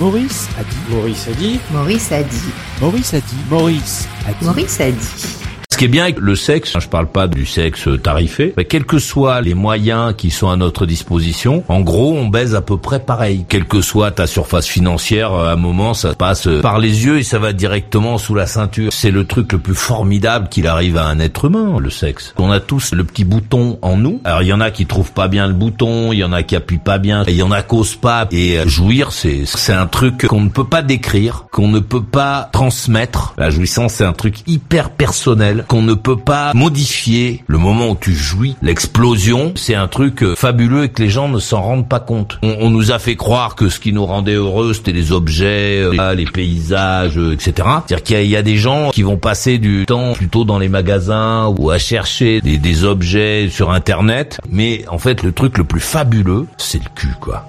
Maurice a dit. Maurice a dit. Maurice a dit. Maurice a dit. Maurice a dit. Maurice a dit. Qui est bien le sexe, je parle pas du sexe tarifé, mais quels que soient les moyens qui sont à notre disposition, en gros, on baise à peu près pareil. Quelle que soit ta surface financière, à un moment, ça passe par les yeux et ça va directement sous la ceinture. C'est le truc le plus formidable qu'il arrive à un être humain, le sexe. On a tous le petit bouton en nous. Alors, il y en a qui trouvent pas bien le bouton, il y en a qui appuient pas bien, il y en a qui osent pas. Et euh, jouir, c'est, c'est un truc qu'on ne peut pas décrire, qu'on ne peut pas transmettre. La jouissance, c'est un truc hyper personnel qu'on ne peut pas modifier le moment où tu jouis. L'explosion, c'est un truc euh, fabuleux et que les gens ne s'en rendent pas compte. On, nous a fait croire que ce qui nous rendait heureux, c'était les objets, euh, les paysages, euh, etc. C'est-à-dire qu'il y, a- des gens qui vont passer du temps plutôt dans les magasins ou à chercher des objets sur Internet. Mais en fait, le truc le plus fabuleux, c'est le cul, quoi.